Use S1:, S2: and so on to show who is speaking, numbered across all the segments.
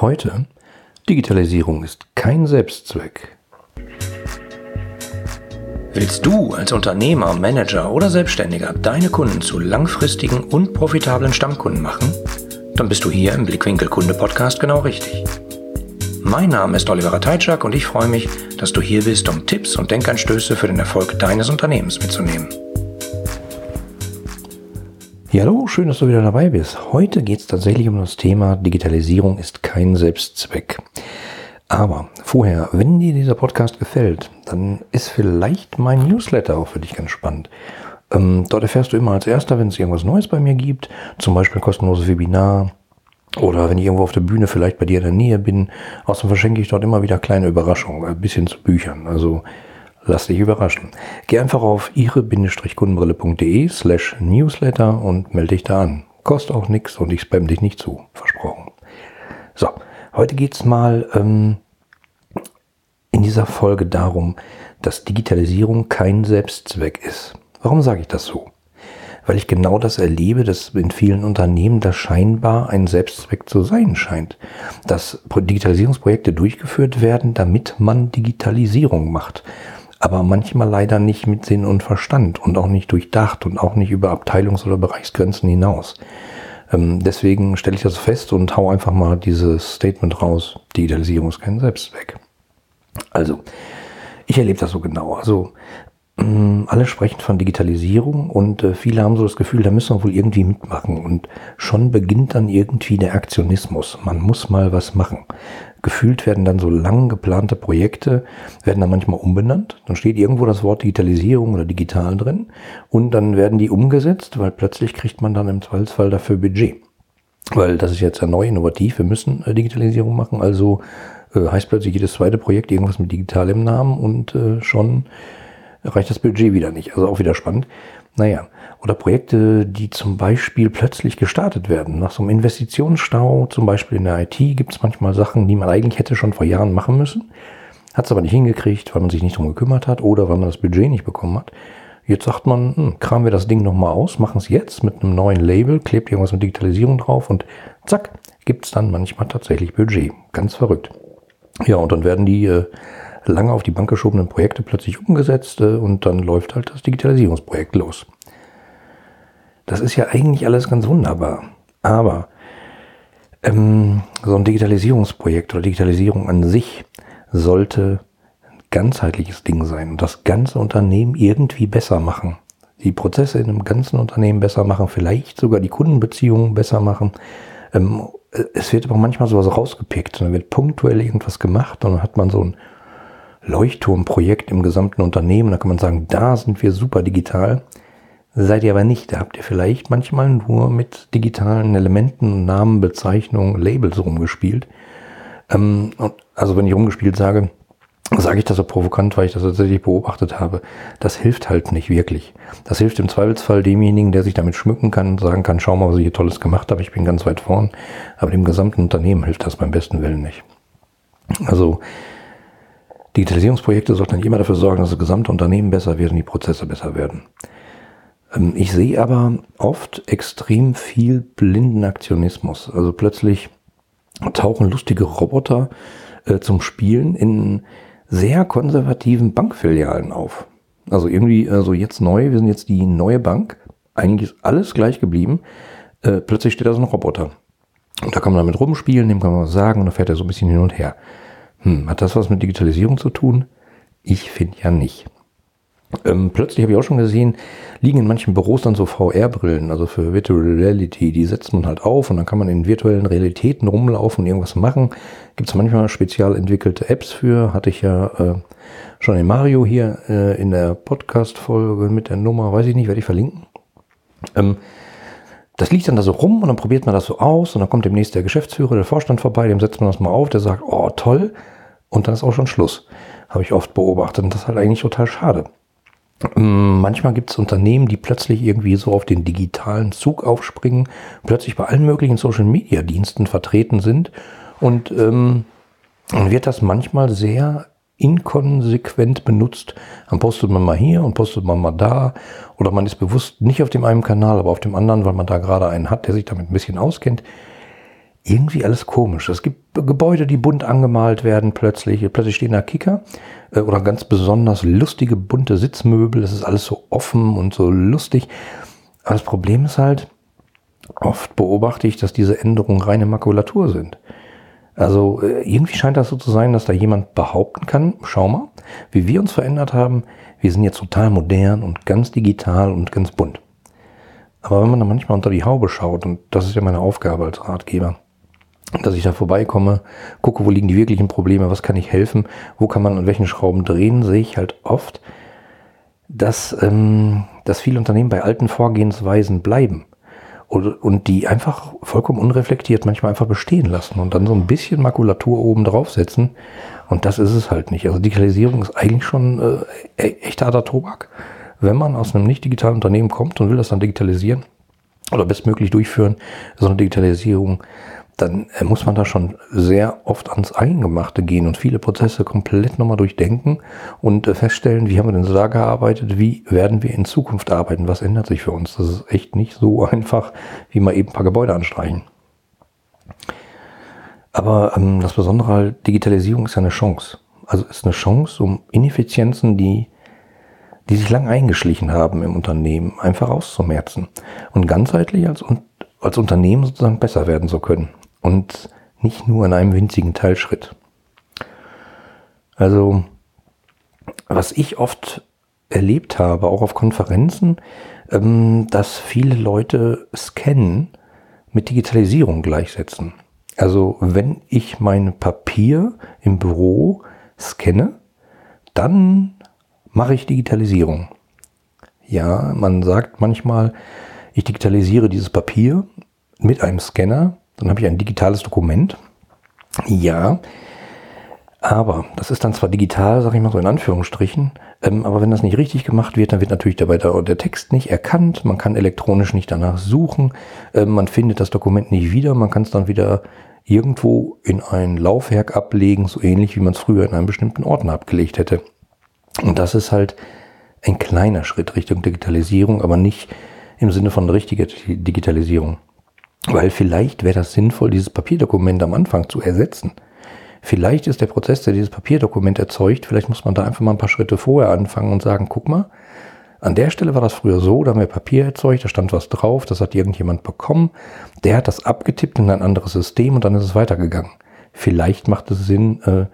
S1: Heute, Digitalisierung ist kein Selbstzweck.
S2: Willst du als Unternehmer, Manager oder Selbstständiger deine Kunden zu langfristigen und profitablen Stammkunden machen? Dann bist du hier im Blickwinkel Kunde Podcast genau richtig. Mein Name ist Oliver Teitschak und ich freue mich, dass du hier bist, um Tipps und Denkanstöße für den Erfolg deines Unternehmens mitzunehmen.
S1: Ja, hallo, schön, dass du wieder dabei bist. Heute geht es tatsächlich um das Thema Digitalisierung ist kein Selbstzweck. Aber vorher, wenn dir dieser Podcast gefällt, dann ist vielleicht mein Newsletter auch für dich ganz spannend. Ähm, dort erfährst du immer als erster, wenn es irgendwas Neues bei mir gibt, zum Beispiel ein kostenloses Webinar oder wenn ich irgendwo auf der Bühne vielleicht bei dir in der Nähe bin. Außerdem verschenke ich dort immer wieder kleine Überraschungen, ein bisschen zu Büchern. Also Lass dich überraschen. Geh einfach auf ihre-kundenbrille.de slash newsletter und melde dich da an. Kostet auch nichts und ich spam dich nicht zu. Versprochen. So, heute geht's mal ähm, in dieser Folge darum, dass Digitalisierung kein Selbstzweck ist. Warum sage ich das so? Weil ich genau das erlebe, dass in vielen Unternehmen das scheinbar ein Selbstzweck zu sein scheint. Dass Digitalisierungsprojekte durchgeführt werden, damit man Digitalisierung macht aber manchmal leider nicht mit Sinn und Verstand und auch nicht durchdacht und auch nicht über Abteilungs- oder Bereichsgrenzen hinaus. Ähm, deswegen stelle ich das fest und hau einfach mal dieses Statement raus. Digitalisierung ist kein Selbstzweck. Also, ich erlebe das so genau. Also, ähm, alle sprechen von Digitalisierung und äh, viele haben so das Gefühl, da müssen wir wohl irgendwie mitmachen. Und schon beginnt dann irgendwie der Aktionismus. Man muss mal was machen gefühlt werden dann so lang geplante Projekte, werden dann manchmal umbenannt. Dann steht irgendwo das Wort Digitalisierung oder digital drin und dann werden die umgesetzt, weil plötzlich kriegt man dann im Zweifelsfall dafür Budget. Weil das ist jetzt ja neu, innovativ, wir müssen äh, Digitalisierung machen, also äh, heißt plötzlich jedes zweite Projekt irgendwas mit digital im Namen und äh, schon reicht das Budget wieder nicht. Also auch wieder spannend. Naja, oder Projekte, die zum Beispiel plötzlich gestartet werden. Nach so einem Investitionsstau, zum Beispiel in der IT, gibt es manchmal Sachen, die man eigentlich hätte schon vor Jahren machen müssen, hat es aber nicht hingekriegt, weil man sich nicht drum gekümmert hat oder weil man das Budget nicht bekommen hat. Jetzt sagt man, hm, kramen wir das Ding nochmal aus, machen es jetzt mit einem neuen Label, klebt irgendwas mit Digitalisierung drauf und zack, gibt es dann manchmal tatsächlich Budget. Ganz verrückt. Ja, und dann werden die äh, lange auf die Bank geschobenen Projekte plötzlich umgesetzt äh, und dann läuft halt das Digitalisierungsprojekt los. Das ist ja eigentlich alles ganz wunderbar. Aber ähm, so ein Digitalisierungsprojekt oder Digitalisierung an sich sollte ein ganzheitliches Ding sein und das ganze Unternehmen irgendwie besser machen. Die Prozesse in einem ganzen Unternehmen besser machen, vielleicht sogar die Kundenbeziehungen besser machen. Ähm, es wird aber manchmal sowas rausgepickt. Dann wird punktuell irgendwas gemacht und dann hat man so ein Leuchtturmprojekt im gesamten Unternehmen. Da kann man sagen, da sind wir super digital. Seid ihr aber nicht. Da habt ihr vielleicht manchmal nur mit digitalen Elementen, Namen, Bezeichnungen, Labels rumgespielt. Ähm, also wenn ich rumgespielt sage, sage ich das so provokant, weil ich das tatsächlich beobachtet habe. Das hilft halt nicht wirklich. Das hilft im Zweifelsfall demjenigen, der sich damit schmücken kann sagen kann, schau mal, was ich hier Tolles gemacht habe, ich bin ganz weit vorn. Aber dem gesamten Unternehmen hilft das beim besten Willen nicht. Also Digitalisierungsprojekte sollten immer dafür sorgen, dass das gesamte Unternehmen besser wird und die Prozesse besser werden. Ähm, ich sehe aber oft extrem viel blinden Aktionismus. Also plötzlich tauchen lustige Roboter äh, zum Spielen in sehr konservativen Bankfilialen auf. Also irgendwie, also jetzt neu, wir sind jetzt die neue Bank. Eigentlich ist alles gleich geblieben. Äh, plötzlich steht da so ein Roboter. Und da kann man damit rumspielen, dem kann man was sagen und dann fährt er so ein bisschen hin und her. Hm, hat das was mit Digitalisierung zu tun? Ich finde ja nicht. Ähm, plötzlich habe ich auch schon gesehen, liegen in manchen Büros dann so VR-Brillen, also für Virtual Reality. Die setzt man halt auf und dann kann man in virtuellen Realitäten rumlaufen und irgendwas machen. Gibt es manchmal spezial entwickelte Apps für. Hatte ich ja äh, schon in Mario hier äh, in der Podcast-Folge mit der Nummer, weiß ich nicht, werde ich verlinken. Ähm, das liegt dann da so rum und dann probiert man das so aus und dann kommt demnächst der Geschäftsführer, der Vorstand vorbei, dem setzt man das mal auf, der sagt, oh toll, und dann ist auch schon Schluss. Habe ich oft beobachtet und das ist halt eigentlich total schade. Mm, manchmal gibt es Unternehmen, die plötzlich irgendwie so auf den digitalen Zug aufspringen, plötzlich bei allen möglichen Social-Media-Diensten vertreten sind und ähm, wird das manchmal sehr inkonsequent benutzt. Dann postet man mal hier und postet man mal da oder man ist bewusst nicht auf dem einen Kanal, aber auf dem anderen, weil man da gerade einen hat, der sich damit ein bisschen auskennt. Irgendwie alles komisch. Es gibt Gebäude, die bunt angemalt werden plötzlich. Plötzlich stehen da Kicker äh, oder ganz besonders lustige bunte Sitzmöbel. Es ist alles so offen und so lustig. Aber das Problem ist halt, oft beobachte ich, dass diese Änderungen reine Makulatur sind. Also äh, irgendwie scheint das so zu sein, dass da jemand behaupten kann, schau mal, wie wir uns verändert haben, wir sind jetzt total modern und ganz digital und ganz bunt. Aber wenn man da manchmal unter die Haube schaut, und das ist ja meine Aufgabe als Ratgeber, dass ich da vorbeikomme, gucke, wo liegen die wirklichen Probleme, was kann ich helfen, wo kann man an welchen Schrauben drehen, sehe ich halt oft, dass, ähm, dass viele Unternehmen bei alten Vorgehensweisen bleiben und, und die einfach vollkommen unreflektiert manchmal einfach bestehen lassen und dann so ein bisschen Makulatur oben draufsetzen. Und das ist es halt nicht. Also Digitalisierung ist eigentlich schon äh, e-, echter harter Tobak. Wenn man aus einem nicht digitalen Unternehmen kommt und will das dann digitalisieren oder bestmöglich durchführen, so eine Digitalisierung, dann äh, muss man da schon sehr oft ans Eingemachte gehen und viele Prozesse komplett nochmal durchdenken und äh, feststellen, wie haben wir denn so da gearbeitet, wie werden wir in Zukunft arbeiten, was ändert sich für uns. Das ist echt nicht so einfach, wie mal eben ein paar Gebäude anstreichen. Aber ähm, das Besondere halt, Digitalisierung ist ja eine Chance. Also ist eine Chance, um Ineffizienzen, die, die sich lang eingeschlichen haben im Unternehmen, einfach auszumerzen und ganzheitlich als, als Unternehmen sozusagen besser werden zu können und nicht nur in einem winzigen Teilschritt. Also, was ich oft erlebt habe, auch auf Konferenzen, ähm, dass viele Leute Scannen mit Digitalisierung gleichsetzen. Also, wenn ich mein Papier im Büro scanne, dann mache ich Digitalisierung. Ja, man sagt manchmal, ich digitalisiere dieses Papier mit einem Scanner dann habe ich ein digitales Dokument. Ja, aber das ist dann zwar digital, sage ich mal so in Anführungsstrichen, ähm, aber wenn das nicht richtig gemacht wird, dann wird natürlich dabei der, der Text nicht erkannt, man kann elektronisch nicht danach suchen, ähm, man findet das Dokument nicht wieder, man kann es dann wieder irgendwo in ein Laufwerk ablegen, so ähnlich wie man es früher in einem bestimmten Ordner abgelegt hätte. Und das ist halt ein kleiner Schritt Richtung Digitalisierung, aber nicht im Sinne von richtiger Digitalisierung. Weil vielleicht wäre das sinnvoll, dieses Papierdokument am Anfang zu ersetzen. Vielleicht ist der Prozess, der dieses Papierdokument erzeugt, vielleicht muss man da einfach mal ein paar Schritte vorher anfangen und sagen, guck mal, an der Stelle war das früher so, da haben wir Papier erzeugt, da stand was drauf, das hat irgendjemand bekommen, der hat das abgetippt in ein anderes System und dann ist es weitergegangen. Vielleicht macht es Sinn, äh,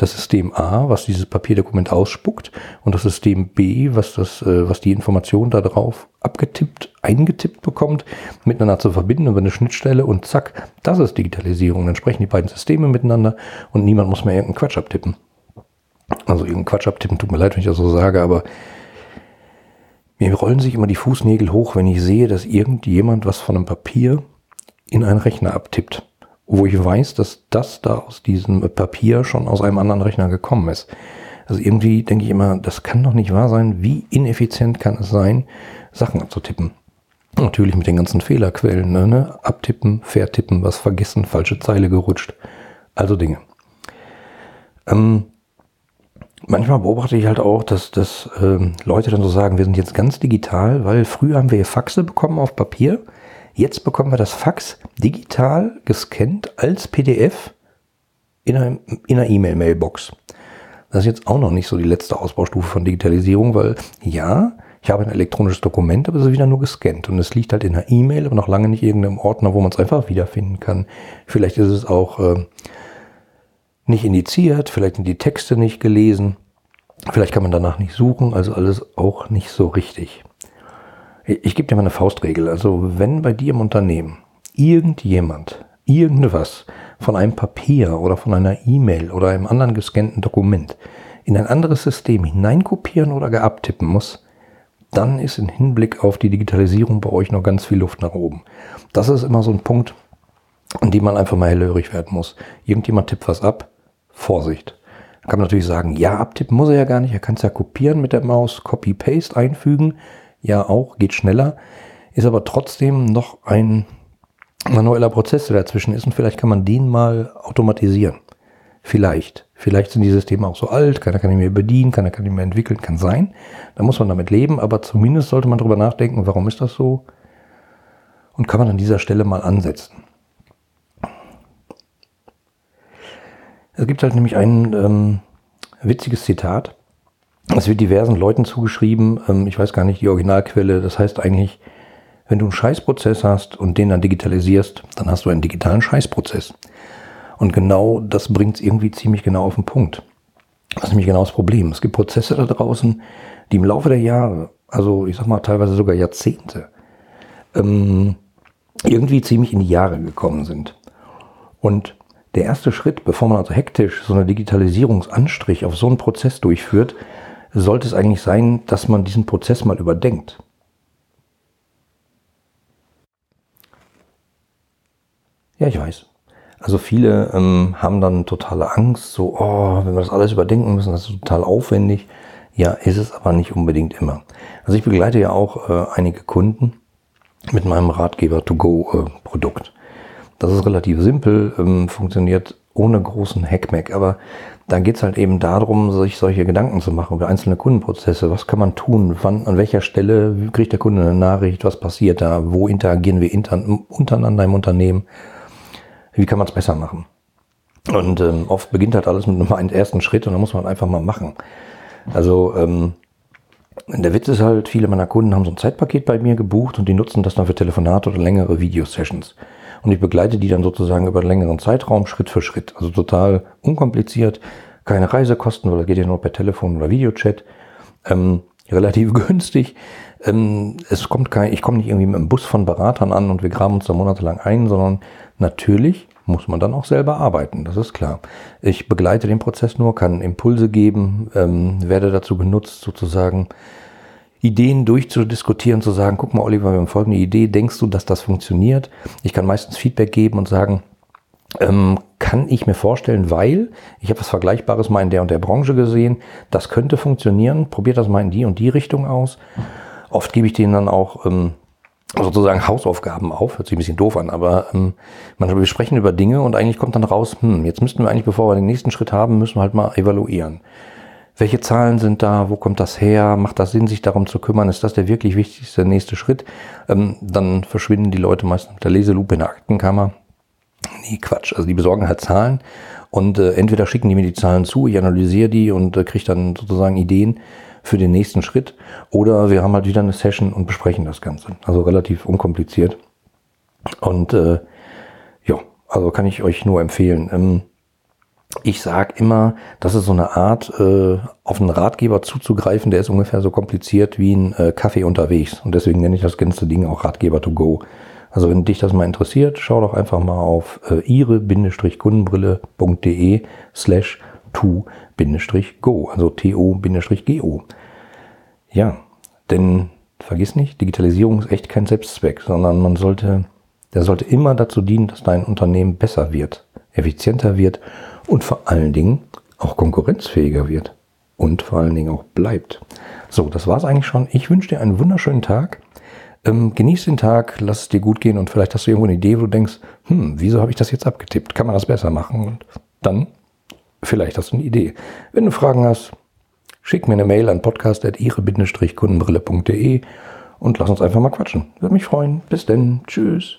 S1: das System A, was dieses Papierdokument ausspuckt, und das System B, was das, äh, was die Information da drauf abgetippt, eingetippt bekommt, miteinander zu verbinden über eine Schnittstelle und zack, das ist Digitalisierung. Dann sprechen die beiden Systeme miteinander und niemand muss mehr irgendeinen Quatsch abtippen. Also irgendeinen Quatsch abtippen, tut mir leid, wenn ich das so sage, aber mir rollen sich immer die Fußnägel hoch, wenn ich sehe, dass irgendjemand was von einem Papier in einen Rechner abtippt wo ich weiß, dass das da aus diesem Papier schon aus einem anderen Rechner gekommen ist. Also irgendwie denke ich immer, das kann doch nicht wahr sein. Wie ineffizient kann es sein, Sachen abzutippen? Natürlich mit den ganzen Fehlerquellen, ne? ne? Abtippen, vertippen, was vergessen, falsche Zeile gerutscht. Also Dinge. Ähm, manchmal beobachte ich halt auch, dass, dass ähm, Leute dann so sagen, wir sind jetzt ganz digital, weil früher haben wir Faxe bekommen auf Papier Jetzt bekommen wir das Fax digital gescannt als PDF in einer E-Mail-Mailbox. Das ist jetzt auch noch nicht so die letzte Ausbaustufe von Digitalisierung, weil ja, ich habe ein elektronisches Dokument, aber es ist wieder nur gescannt und es liegt halt in einer E-Mail, aber noch lange nicht in irgendeinem Ordner, wo man es einfach wiederfinden kann. Vielleicht ist es auch äh, nicht indiziert, vielleicht sind die Texte nicht gelesen, vielleicht kann man danach nicht suchen, also alles auch nicht so richtig. Ich gebe dir mal eine Faustregel. Also wenn bei dir im Unternehmen irgendjemand irgendwas von einem Papier oder von einer E-Mail oder einem anderen gescannten Dokument in ein anderes System hineinkopieren oder geabtippen muss, dann ist im Hinblick auf die Digitalisierung bei euch noch ganz viel Luft nach oben. Das ist immer so ein Punkt, an dem man einfach mal hellhörig werden muss. Irgendjemand tippt was ab, Vorsicht. Kann man natürlich sagen, ja, abtippen muss er ja gar nicht, er kann es ja kopieren mit der Maus, Copy-Paste einfügen ja auch, geht schneller, ist aber trotzdem noch ein manueller Prozess, der dazwischen ist und vielleicht kann man den mal automatisieren. Vielleicht. Vielleicht sind die Systeme auch so alt, keiner kann ihn mehr bedienen, keiner kann ihn mehr entwickeln, kann sein. Da muss man damit leben, aber zumindest sollte man darüber nachdenken, warum ist das so? Und kann man an dieser Stelle mal ansetzen. Es gibt halt nämlich ein ähm, witziges Zitat. Es wird diversen Leuten zugeschrieben. Ähm, ich weiß gar nicht die Originalquelle. Das heißt eigentlich, wenn du einen Scheißprozess hast und den dann digitalisierst, dann hast du einen digitalen Scheißprozess. Und genau das bringt es irgendwie ziemlich genau auf den Punkt. Das ist nämlich genau das Problem. Es gibt Prozesse da draußen, die im Laufe der Jahre, also ich sag mal teilweise sogar Jahrzehnte, ähm, irgendwie ziemlich in die Jahre gekommen sind. Und der erste Schritt, bevor man also hektisch so eine Digitalisierungsanstrich auf so einen Prozess durchführt, sollte es eigentlich sein, dass man diesen Prozess mal überdenkt. Ja, ich weiß. Also viele ähm, haben dann totale Angst, so, oh, wenn wir das alles überdenken müssen, das ist total aufwendig. Ja, ist es aber nicht unbedingt immer. Also ich begleite ja auch äh, einige Kunden mit meinem Ratgeber To Go äh, Produkt. Das ist relativ simpel, ähm, funktioniert ohne großen Hackmack, aber da geht's halt eben darum, sich solche Gedanken zu machen über einzelne Kundenprozesse. Was kann man tun? Wann, an welcher Stelle kriegt der Kunde eine Nachricht? Was passiert da? Wo interagieren wir intern, untereinander im Unternehmen? Wie kann man es besser machen? Und ähm, oft beginnt halt alles mit einem ersten Schritt und dann muss man einfach mal machen. Also ähm, der Witz ist halt, viele meiner Kunden haben so ein Zeitpaket bei mir gebucht und die nutzen das dann für Telefonate oder längere Videosessions. Und ich begleite die dann sozusagen über einen längeren Zeitraum, Schritt für Schritt. Also total unkompliziert, keine Reisekosten, weil das geht ja nur per Telefon oder Videochat. Ähm, relativ günstig. Ähm, es kommt kein, ich komme nicht irgendwie mit einem Bus von Beratern an und wir graben uns da monatelang ein, sondern natürlich muss man dann auch selber arbeiten, das ist klar. Ich begleite den Prozess nur, kann Impulse geben, ähm, werde dazu genutzt, sozusagen Ideen durchzudiskutieren, zu sagen, guck mal, Oliver, wir haben folgende Idee, denkst du, dass das funktioniert? Ich kann meistens Feedback geben und sagen, ähm, kann ich mir vorstellen, weil ich habe was Vergleichbares mal in der und der Branche gesehen, das könnte funktionieren, probiert das mal in die und die Richtung aus. Oft gebe ich denen dann auch ähm, sozusagen Hausaufgaben auf, hört sich ein bisschen doof an, aber ähm, manchmal wir sprechen über Dinge und eigentlich kommt dann raus, hm, jetzt müssten wir eigentlich, bevor wir den nächsten Schritt haben, müssen wir halt mal evaluieren. Welche Zahlen sind da? Wo kommt das her? Macht das Sinn, sich darum zu kümmern? Ist das der wirklich wichtigste nächste Schritt? Ähm, dann verschwinden die Leute meistens mit der Leselupe in der Aktenkammer. Nee, Quatsch. Also die besorgen halt Zahlen und äh, entweder schicken die mir die Zahlen zu, ich analysiere die und äh, kriege dann sozusagen Ideen für den nächsten Schritt. Oder wir haben halt wieder eine Session und besprechen das Ganze. Also relativ unkompliziert. Und äh, ja, also kann ich euch nur empfehlen. Ähm, ich sage immer, das ist so eine Art, äh, auf einen Ratgeber zuzugreifen, der ist ungefähr so kompliziert wie ein äh, Kaffee unterwegs. Und deswegen nenne ich das ganze Ding auch Ratgeber to go. Also wenn dich das mal interessiert, schau doch einfach mal auf äh, ihre-kundenbrille.de slash to-go, also to-go. Ja, denn vergiss nicht, Digitalisierung ist echt kein Selbstzweck, sondern man sollte, der sollte immer dazu dienen, dass dein Unternehmen besser wird, effizienter wird und vor allen Dingen auch konkurrenzfähiger wird und vor allen Dingen auch bleibt. So, das war's eigentlich schon. Ich wünsche dir einen wunderschönen Tag. Ähm, genieß den Tag, lass es dir gut gehen und vielleicht hast du irgendwo eine Idee, wo du denkst, hm, wieso habe ich das jetzt abgetippt? Kann man das besser machen? Und dann vielleicht hast du eine Idee. Wenn du Fragen hast, schick mir eine Mail an podcast.ihre-kundenbrille.de und lass uns einfach mal quatschen. Würde mich freuen. Bis denn. Tschüss.